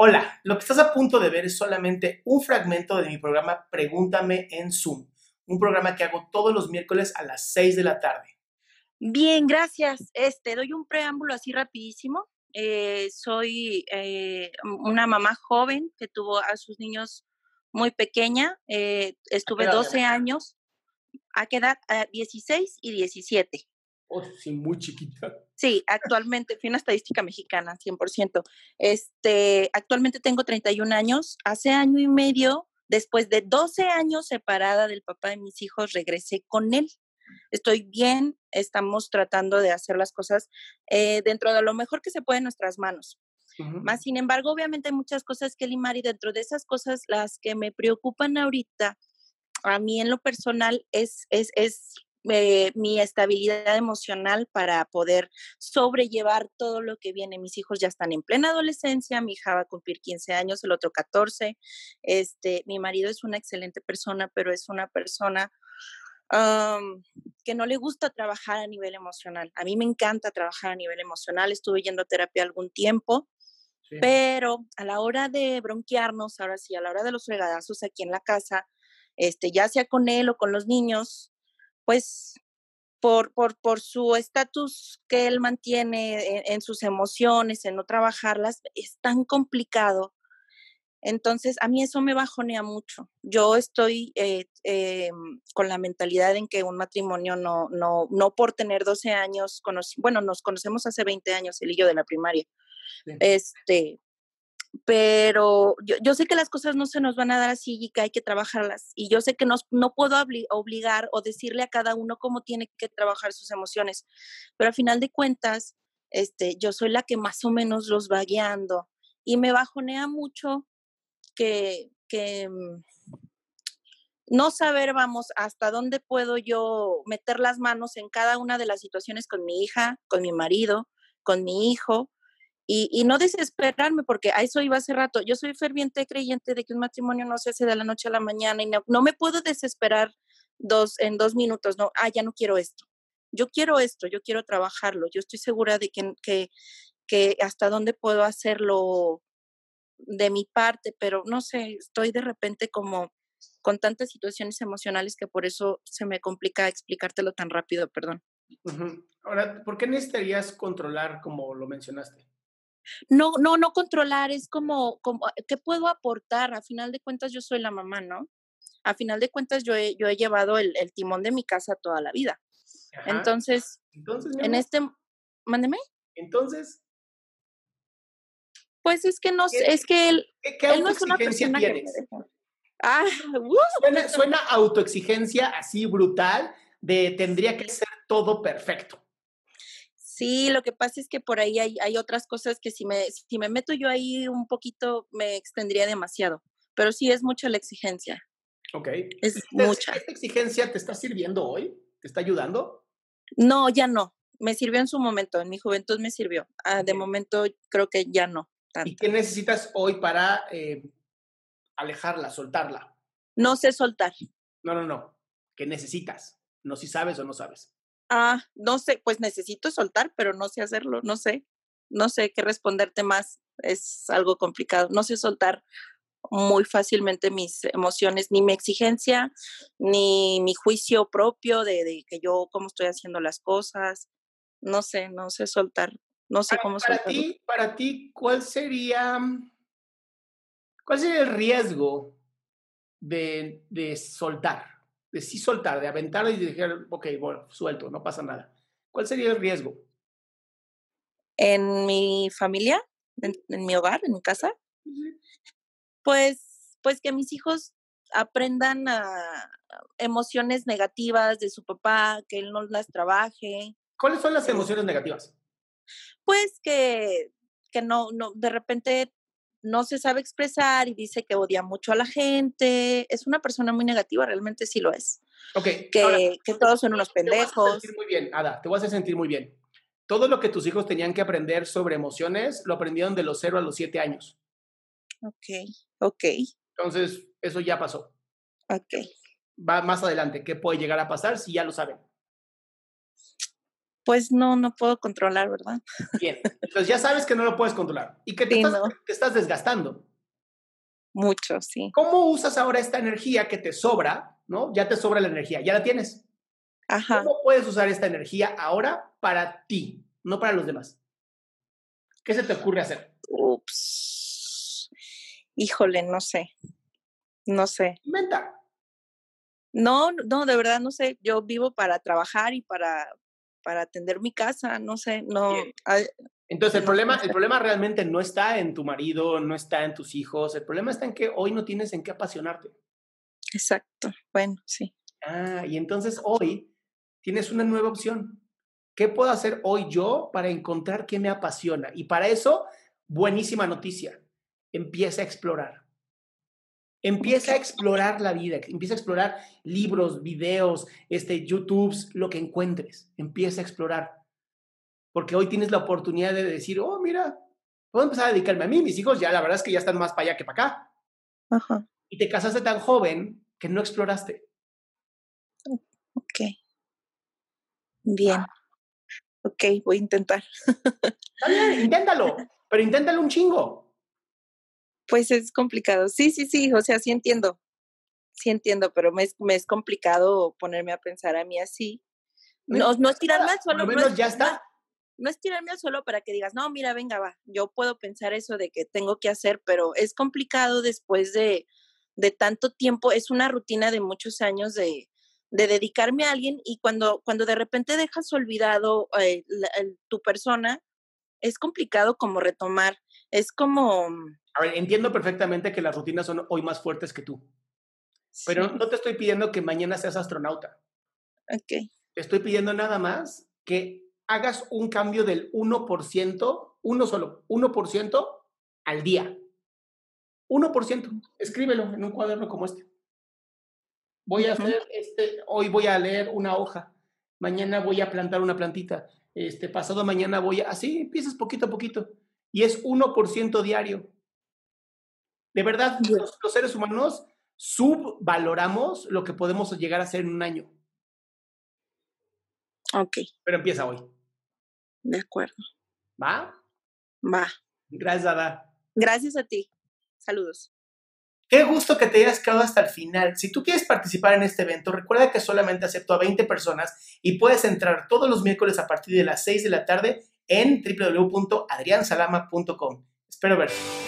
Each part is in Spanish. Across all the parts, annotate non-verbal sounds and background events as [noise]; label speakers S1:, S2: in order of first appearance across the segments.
S1: Hola, lo que estás a punto de ver es solamente un fragmento de mi programa Pregúntame en Zoom, un programa que hago todos los miércoles a las 6 de la tarde.
S2: Bien, gracias. Este, doy un preámbulo así rapidísimo. Eh, soy eh, una mamá joven que tuvo a sus niños muy pequeña. Eh, estuve
S1: edad,
S2: 12
S1: Adela?
S2: años. ¿A qué edad? A 16 y 17.
S1: Oh, sí, muy chiquita.
S2: Sí, actualmente, fui una estadística mexicana, 100%. Este, actualmente tengo 31 años. Hace año y medio, después de 12 años separada del papá de mis hijos, regresé con él. Estoy bien, estamos tratando de hacer las cosas eh, dentro de lo mejor que se puede en nuestras manos.
S1: Ujú.
S2: Más sin embargo, obviamente hay muchas cosas que limar y dentro de esas cosas, las que me preocupan ahorita, a mí en lo personal, es, es, es eh, mi estabilidad emocional para poder sobrellevar todo lo que viene. Mis hijos ya están en plena adolescencia, mi hija va a cumplir 15 años, el otro 14. Este, mi marido es una excelente persona, pero es una persona que no le gusta trabajar a nivel emocional. A mí me encanta trabajar a nivel emocional, estuve yendo a terapia algún tiempo,
S1: Sí.
S2: pero a la hora de bronquearnos, ahora sí, a la hora de los regadazos aquí en la casa, este, ya sea con él o con los niños, pues por, por, por su estatus que él mantiene en, en sus emociones, en no trabajarlas, es tan complicado. Entonces, a mí eso me bajonea mucho. Yo estoy eh, eh, con la mentalidad en que un matrimonio no, no, no por tener 12 años, bueno, nos conocemos hace 20 años, él y yo de la primaria.
S1: Sí.
S2: Este, pero yo, yo sé que las cosas no se nos van a dar así y que hay que trabajarlas. Y yo sé que no puedo obli- obligar o decirle a cada uno cómo tiene que trabajar sus emociones, pero al final de cuentas, este, yo soy la que más o menos los va guiando y me bajonea mucho que, que mm, no saber, vamos, hasta dónde puedo yo meter las manos en cada una de las situaciones con mi hija, con mi marido, con mi hijo, y, no desesperarme, porque a eso iba hace rato. Yo soy ferviente creyente de que un matrimonio no se hace de la noche a la mañana y no, no me puedo desesperar dos, en dos minutos, no, ah, ya no quiero esto. Yo quiero esto, yo quiero trabajarlo. Yo estoy segura de que, que, hasta dónde puedo hacerlo de mi parte, pero no sé, estoy de repente como con tantas situaciones emocionales que por eso se me complica explicártelo tan rápido, perdón.
S1: Ahora, ¿por qué necesitarías controlar como lo mencionaste?
S2: No, no, no controlar, es como, como, ¿qué puedo aportar? A final de cuentas yo soy la mamá, ¿no? A final de cuentas yo he, yo he llevado el, el timón de mi casa toda la vida.
S1: Ajá.
S2: Entonces,
S1: entonces,
S2: en este, mándeme,
S1: entonces,
S2: pues es que no,
S1: ¿Qué-
S2: sé, es que él,
S1: ¿qué, qué
S2: él no es una persona que me
S1: tienes?
S2: deja. Ah, [laughs] uh,
S1: Suena, suena autoexigencia así brutal de tendría que ser todo perfecto.
S2: Sí, lo que pasa es que por ahí hay, hay otras cosas que si me, si me meto yo ahí un poquito me extendría demasiado, pero sí es mucha la exigencia,
S1: Ok.
S2: es
S1: ¿Esta-
S2: mucha.
S1: ¿Esta exigencia te está sirviendo hoy? ¿Te está ayudando?
S2: No, ya no, me sirvió en su momento, en mi juventud me sirvió, Ah, de momento creo que ya no
S1: ¿Y qué necesitas hoy para eh, alejarla, soltarla?
S2: No sé soltar.
S1: No, no, no. ¿Qué necesitas? No si sabes o no sabes.
S2: Ah, no sé, pues necesito soltar, pero no sé hacerlo, no sé. no sé qué responderte más, es algo complicado. No sé soltar muy fácilmente mis emociones, ni mi exigencia, ni mi juicio propio de, de que yo cómo estoy haciendo las cosas. No sé, no sé soltar, no sé
S1: Para,
S2: cómo
S1: para
S2: soltarlo.
S1: ti, para ti, ¿cuál sería, cuál sería el riesgo de, de soltar? De sí soltar, de aventar y decir, ok, bueno, suelto, no pasa nada. ¿Cuál sería el riesgo?
S2: En mi familia, en, en mi hogar, en mi casa, pues, pues que mis hijos aprendan a emociones negativas de su papá, que él no las trabaje,
S1: ¿Cuáles son las emociones negativas?
S2: pues que, que no, no, de repente no se sabe expresar y dice que odia mucho a la gente. Es una persona muy negativa, realmente sí lo es.
S1: Ok,
S2: Que,
S1: ahora,
S2: que todos son unos
S1: te voy a
S2: pendejos.
S1: sentir muy bien, Ada, te voy a hacer sentir muy bien. Todo lo que tus hijos tenían que aprender sobre emociones lo aprendieron de los 0 a los 7 años.
S2: Ok, ok,
S1: Entonces, eso ya pasó.
S2: ok.
S1: Va más adelante. ¿Qué puede llegar a pasar si ya lo saben?
S2: Pues no, no puedo controlar, ¿verdad?
S1: Bien. Entonces, ya sabes que no lo puedes controlar y que te,
S2: Sí,
S1: estás,
S2: no.
S1: te estás desgastando.
S2: Mucho, sí.
S1: ¿Cómo usas ahora esta energía que te sobra? ¿No? Ya te sobra la energía, ya la tienes.
S2: Ajá.
S1: ¿Cómo puedes usar esta energía ahora para ti, no para los demás? ¿Qué se te ocurre hacer?
S2: Ups. Híjole, no sé. No sé.
S1: Inventa.
S2: No, no, de verdad no sé. Yo vivo para trabajar y para, para atender mi casa. No sé, no.
S1: Entonces, el problema, el problema realmente no está en tu marido, no está en tus hijos. El problema está en que hoy no tienes en qué apasionarte.
S2: exacto. Bueno, sí.
S1: Ah, y entonces hoy tienes una nueva opción. ¿Qué puedo hacer hoy yo para encontrar qué me apasiona? Y para eso, buenísima noticia. Empieza a explorar. Empieza a explorar la vida, empieza a explorar libros, videos, este, YouTubes, lo que encuentres. Empieza a explorar. Porque hoy tienes la oportunidad de decir, oh, mira, puedo empezar a dedicarme a mí. Mis hijos ya, la verdad es que ya están más para allá que para acá.
S2: Ajá.
S1: Y te casaste tan joven que no exploraste.
S2: Ok. Bien. Ok, voy a intentar.
S1: Inténtalo, [laughs] pero inténtalo un chingo.
S2: Pues es complicado. Sí, sí, sí. O sea, sí entiendo. Sí entiendo, pero me es, me es complicado ponerme a pensar a mí así. No, no es tirarme al suelo.
S1: lo
S2: no
S1: menos
S2: es-
S1: ya
S2: no es-
S1: está.
S2: no es tirarme al suelo para que digas, no, mira, venga, va, yo puedo pensar eso de que tengo que hacer, pero es complicado después de, de tanto tiempo, es una rutina de muchos años de, de dedicarme a alguien y cuando, cuando de repente dejas olvidado eh, la- el- tu persona, es complicado como retomar, es como...
S1: A ver, entiendo perfectamente que las rutinas son hoy más fuertes que tú, pero
S2: sí,
S1: no te estoy pidiendo que mañana seas astronauta.
S2: ok,
S1: Te estoy pidiendo nada más que hagas un cambio del 1%, uno solo, 1% al día. 1%. Escríbelo en un cuaderno como este. Voy a hacer este, hoy voy a leer una hoja, mañana voy a plantar una plantita, este pasado mañana voy a así empiezas poquito a poquito y es 1% diario. De verdad, los seres humanos subvaloramos lo que podemos llegar a hacer en un año,
S2: ok,
S1: pero empieza hoy,
S2: de acuerdo,
S1: ¿va?
S2: va.
S1: Gracias, Ada.
S2: Gracias a ti. Saludos.
S1: Qué gusto que te hayas quedado hasta el final. Si tú quieres participar en este evento, recuerda que solamente acepto a 20 personas y puedes entrar todos los miércoles a partir de las 6 de la tarde en www.adriansalama.com. Espero verte.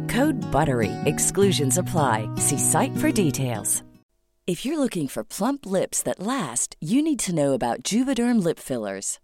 S3: Code BUTTERY. Exclusions apply. See site for details. If you're looking for plump lips that last, you need to know about Juvederm lip fillers.